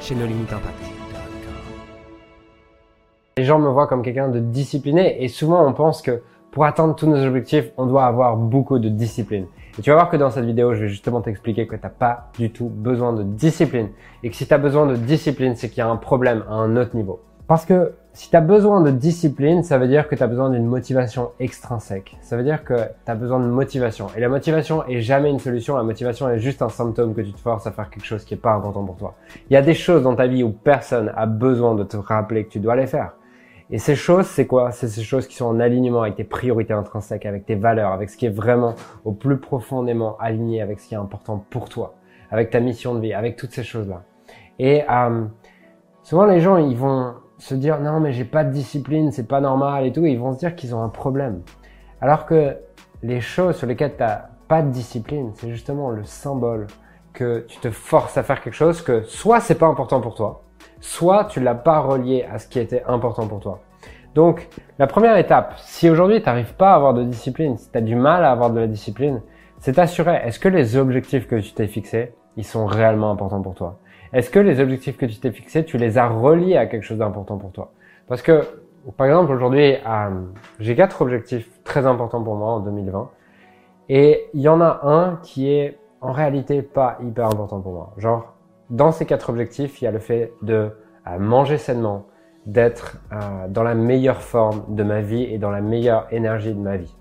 chez Impact. Les gens me voient comme quelqu'un de discipliné et souvent on pense que pour atteindre tous nos objectifs, on doit avoir beaucoup de discipline. Et tu vas voir que dans cette vidéo, je vais justement t'expliquer que tu n'as pas du tout besoin de discipline. Et que si tu as besoin de discipline, c'est qu'il y a un problème à un autre niveau. Parce que si tu as besoin de discipline, ça veut dire que tu as besoin d'une motivation extrinsèque. Ça veut dire que tu as besoin de motivation. Et la motivation est jamais une solution. La motivation est juste un symptôme que tu te forces à faire quelque chose qui est pas important pour toi. Il y a des choses dans ta vie où personne a besoin de te rappeler que tu dois les faire. Et ces choses, c'est quoi? C'est ces choses qui sont en alignement avec tes priorités intrinsèques, avec tes valeurs, avec ce qui est vraiment au plus profondément aligné avec ce qui est important pour toi, avec ta mission de vie, avec toutes ces choses-là. Et euh, souvent les gens, ils vont se dire non mais j'ai pas de discipline, c'est pas normal et tout, et ils vont se dire qu'ils ont un problème. Alors que les choses sur lesquelles tu n'as pas de discipline, c'est justement le symbole que tu te forces à faire quelque chose que soit c'est pas important pour toi, soit tu l'as pas relié à ce qui était important pour toi. Donc, la première étape, si aujourd'hui tu n'arrives pas à avoir de discipline, si tu as du mal à avoir de la discipline, c'est t'assurer, est-ce que les objectifs que tu t'es fixés, ils sont réellement importants pour toi? Est-ce que les objectifs que tu t'es fixés, tu les as reliés à quelque chose d'important pour toi? Parce que, par exemple, aujourd'hui, j'ai quatre objectifs très importants pour moi en 2020. Et il y en a un qui est en réalité pas hyper important pour moi. Genre, dans ces quatre objectifs, il y a le fait de euh, manger sainement, d'être euh, dans la meilleure forme de ma vie et dans la meilleure énergie de ma vie.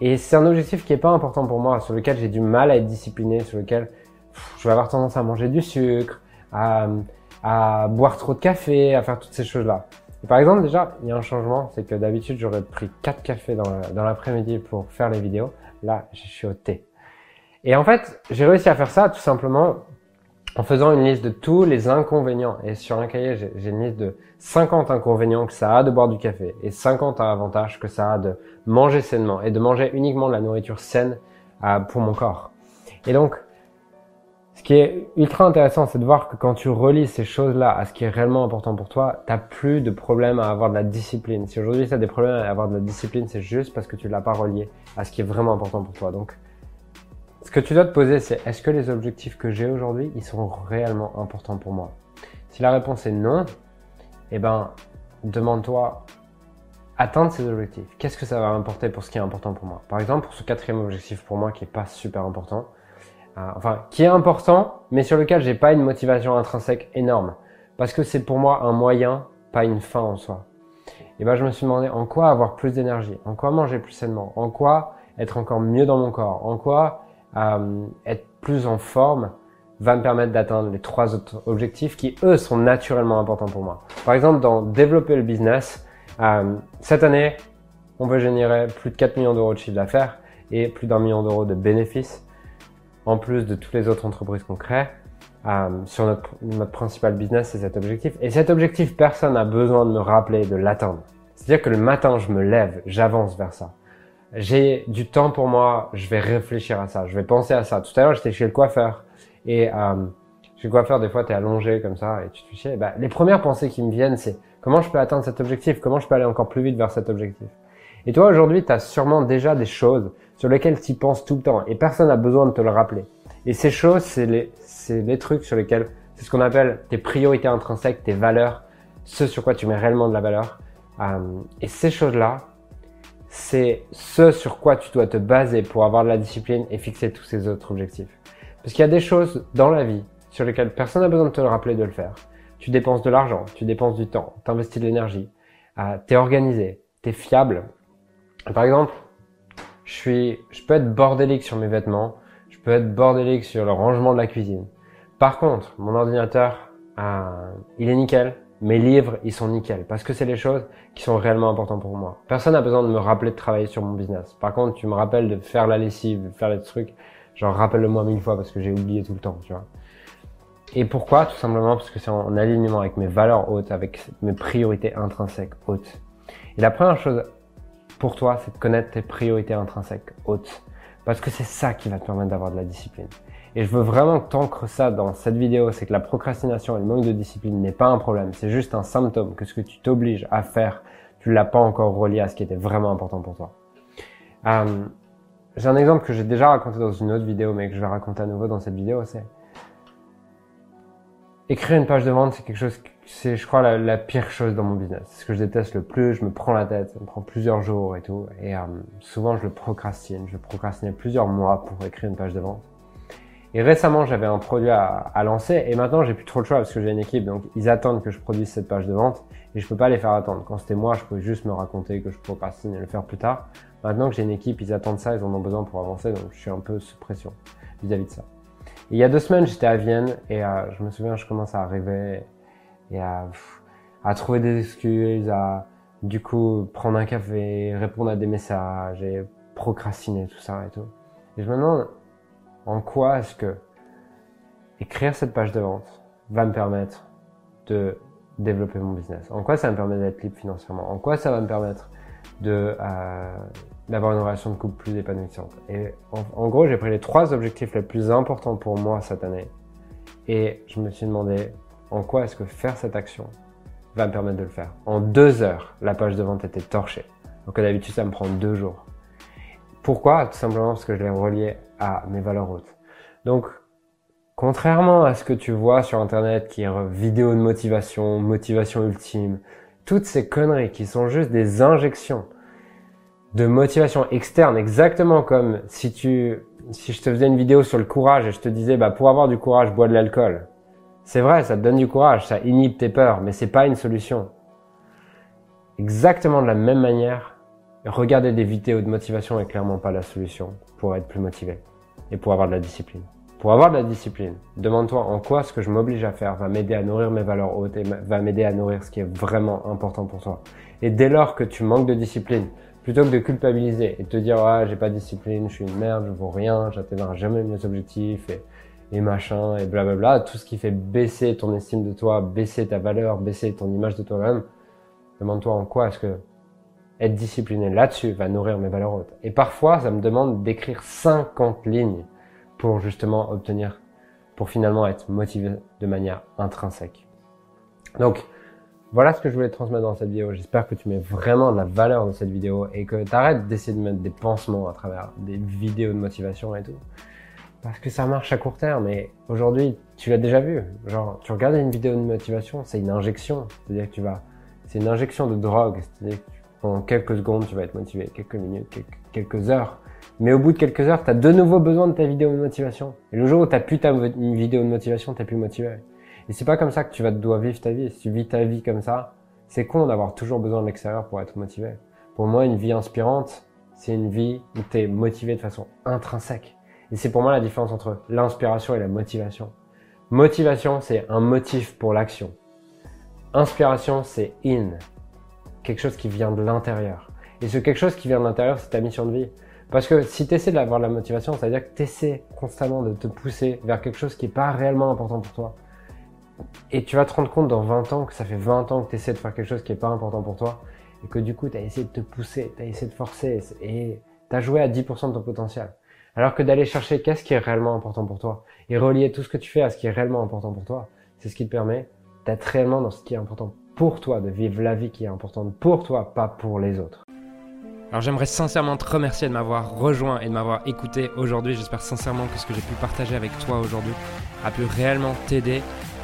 Et c'est un objectif qui est pas important pour moi, sur lequel j'ai du mal à être discipliné, sur lequel je vais avoir tendance à manger du sucre, à, à boire trop de café, à faire toutes ces choses-là. par exemple, déjà, il y a un changement, c'est que d'habitude, j'aurais pris quatre cafés dans l'après-midi pour faire les vidéos. Là, je suis au thé. Et en fait, j'ai réussi à faire ça tout simplement en faisant une liste de tous les inconvénients. Et sur un cahier, j'ai une liste de 50 inconvénients que ça a de boire du café et 50 avantages que ça a de manger sainement et de manger uniquement de la nourriture saine euh, pour mon corps. Et donc, ce qui est ultra intéressant, c'est de voir que quand tu relis ces choses-là à ce qui est réellement important pour toi, t'as plus de problème à avoir de la discipline. Si aujourd'hui tu as des problèmes à avoir de la discipline, c'est juste parce que tu l'as pas relié à ce qui est vraiment important pour toi. Donc, ce que tu dois te poser, c'est est-ce que les objectifs que j'ai aujourd'hui, ils sont réellement importants pour moi? Si la réponse est non, eh ben, demande-toi atteindre ces objectifs. Qu'est-ce que ça va m'apporter pour ce qui est important pour moi? Par exemple, pour ce quatrième objectif pour moi qui est pas super important, enfin, qui est important, mais sur lequel j'ai pas une motivation intrinsèque énorme, parce que c'est pour moi un moyen, pas une fin en soi. Et ben, je me suis demandé en quoi avoir plus d'énergie, en quoi manger plus sainement, en quoi être encore mieux dans mon corps, en quoi euh, être plus en forme va me permettre d'atteindre les trois autres objectifs qui, eux, sont naturellement importants pour moi. Par exemple, dans développer le business, euh, cette année, on veut générer plus de 4 millions d'euros de chiffre d'affaires et plus d'un million d'euros de bénéfices, en plus de toutes les autres entreprises qu'on crée. Euh, sur notre, notre principal business, c'est cet objectif. Et cet objectif, personne n'a besoin de me rappeler de l'atteindre. C'est-à-dire que le matin, je me lève, j'avance vers ça j'ai du temps pour moi, je vais réfléchir à ça, je vais penser à ça. Tout à l'heure, j'étais chez le coiffeur et euh, chez le coiffeur, des fois, tu es allongé comme ça et tu te fais bah, les premières pensées qui me viennent, c'est comment je peux atteindre cet objectif, comment je peux aller encore plus vite vers cet objectif? Et toi, aujourd'hui, tu as sûrement déjà des choses sur lesquelles tu penses tout le temps et personne n'a besoin de te le rappeler. Et ces choses, c'est les, les trucs sur lesquels, c'est ce qu'on appelle tes priorités intrinsèques, tes valeurs, ce sur quoi tu mets réellement de la valeur. Euh, et ces choses-là, c'est ce sur quoi tu dois te baser pour avoir de la discipline et fixer tous ces autres objectifs. Parce qu'il y a des choses dans la vie sur lesquelles personne n'a besoin de te le rappeler de le faire. Tu dépenses de l'argent, tu dépenses du temps, tu investis de l'énergie, euh, tu es organisé, tu es fiable. Par exemple, je suis, je peux être bordélique sur mes vêtements, je peux être bordélique sur le rangement de la cuisine. Par contre, mon ordinateur, euh, il est nickel, mes livres, ils sont nickel parce que c'est les choses qui sont réellement importantes pour moi. Personne n'a besoin de me rappeler de travailler sur mon business. Par contre, tu me rappelles de faire la lessive, de faire les trucs, genre rappelle-le-moi mille fois parce que j'ai oublié tout le temps, tu vois. Et pourquoi? Tout simplement parce que c'est en alignement avec mes valeurs hautes, avec mes priorités intrinsèques hautes. Et la première chose pour toi, c'est de connaître tes priorités intrinsèques hautes. Parce que c'est ça qui va te permettre d'avoir de la discipline. Et je veux vraiment que ça dans cette vidéo, c'est que la procrastination et le manque de discipline n'est pas un problème, c'est juste un symptôme que ce que tu t'obliges à faire, tu l'as pas encore relié à ce qui était vraiment important pour toi. Euh, j'ai un exemple que j'ai déjà raconté dans une autre vidéo, mais que je vais raconter à nouveau dans cette vidéo, c'est écrire une page de vente, c'est quelque chose, c'est, je crois, la, pire chose dans mon business. C'est ce que je déteste le plus. Je me prends la tête, ça me prend plusieurs jours et tout. Et euh, souvent, je le procrastine. Je procrastine plusieurs mois pour écrire une page de vente. Et récemment, j'avais un produit à, à lancer et maintenant, j'ai plus trop le choix parce que j'ai une équipe. Donc, ils attendent que je produise cette page de vente et je peux pas les faire attendre. Quand c'était moi, je pouvais juste me raconter que je procrastine et le faire plus tard. Maintenant que j'ai une équipe, ils attendent ça, ils en ont besoin pour avancer. Donc, je suis un peu sous pression vis-à-vis de ça. Il y a deux semaines, j'étais à Vienne et euh, je me souviens, je commence à arriver et à, trouver des excuses, à du coup prendre un café, répondre à des messages et procrastiner tout ça et tout. Et je me demande en quoi est-ce que écrire cette page de vente va me permettre de développer mon business? En quoi ça me permet d'être libre financièrement? En quoi ça va me permettre de euh, d'avoir une relation de couple plus épanouissante Et en, gros, j'ai pris les trois objectifs les plus importants pour moi cette année et je me suis demandé en quoi est-ce que faire cette action va me permettre de le faire. En deux heures, la page de vente était torchée. Donc d'habitude, ça me prend deux jours. Pourquoi? Tout simplement parce que je l'ai relié à mes valeurs hautes. Donc, contrairement à ce que tu vois sur Internet, qui est vidéo de motivation, motivation ultime, toutes ces conneries qui sont juste des injections de motivation externe, exactement comme si tu, si je te faisais une vidéo sur le courage et je te disais, bah, pour avoir du courage, bois de l'alcool. C'est vrai, ça te donne du courage, ça inhibe tes peurs, mais c'est pas une solution. Exactement de la même manière, regarder des vidéos de motivation est clairement pas la solution pour être plus motivé et pour avoir de la discipline. Pour avoir de la discipline, demande-toi en quoi ce que je m'oblige à faire va m'aider à nourrir mes valeurs hautes et va m'aider à nourrir ce qui est vraiment important pour toi. Et dès lors que tu manques de discipline, plutôt que de culpabiliser et de te dire ah j'ai pas de discipline, je suis une merde, je vaux rien, j'atteindrai jamais mes objectifs et, et machin et blablabla, tout ce qui fait baisser ton estime de toi, baisser ta valeur, baisser ton image de toi-même, demande-toi en quoi est-ce que être discipliné là-dessus va nourrir mes valeurs hautes. Et parfois, ça me demande d'écrire 50 lignes pour justement obtenir, pour finalement être motivé de manière intrinsèque. Donc, voilà ce que je voulais te transmettre dans cette vidéo. J'espère que tu mets vraiment de la valeur dans cette vidéo et que tu arrêtes d'essayer de mettre des pansements à travers des vidéos de motivation et tout. Parce que ça marche à court terme et aujourd'hui, tu l'as déjà vu. Genre, tu regardes une vidéo de motivation, c'est une injection. C'est-à-dire que tu vas, c'est une injection de drogue. C'est-à-dire que en quelques secondes, tu vas être motivé, quelques minutes, quelques, heures. Mais au bout de quelques heures, tu as de nouveau besoin de ta vidéo de motivation. Et le jour où tu plus ta vidéo de motivation, tu plus motivé. Et c'est pas comme ça que tu vas dois vivre ta vie. Si tu vis ta vie comme ça, c'est con d'avoir toujours besoin de l'extérieur pour être motivé. Pour moi, une vie inspirante, c'est une vie où tu es motivé de façon intrinsèque. Et c'est pour moi la différence entre l'inspiration et la motivation. Motivation, c'est un motif pour l'action. Inspiration, c'est in quelque chose qui vient de l'intérieur. Et ce quelque chose qui vient de l'intérieur, c'est ta mission de vie. Parce que si tu essaies d'avoir de la motivation, ça veut dire que tu essaies constamment de te pousser vers quelque chose qui n'est pas réellement important pour toi. Et tu vas te rendre compte dans 20 ans que ça fait 20 ans que tu essaies de faire quelque chose qui n'est pas important pour toi. Et que du coup, tu as essayé de te pousser, tu as essayé de forcer et tu as joué à 10% de ton potentiel. Alors que d'aller chercher qu'est-ce qui est réellement important pour toi et relier tout ce que tu fais à ce qui est réellement important pour toi, c'est ce qui te permet d'être réellement dans ce qui est important pour toi, de vivre la vie qui est importante pour toi, pas pour les autres. Alors j'aimerais sincèrement te remercier de m'avoir rejoint et de m'avoir écouté aujourd'hui. J'espère sincèrement que ce que j'ai pu partager avec toi aujourd'hui a pu réellement t'aider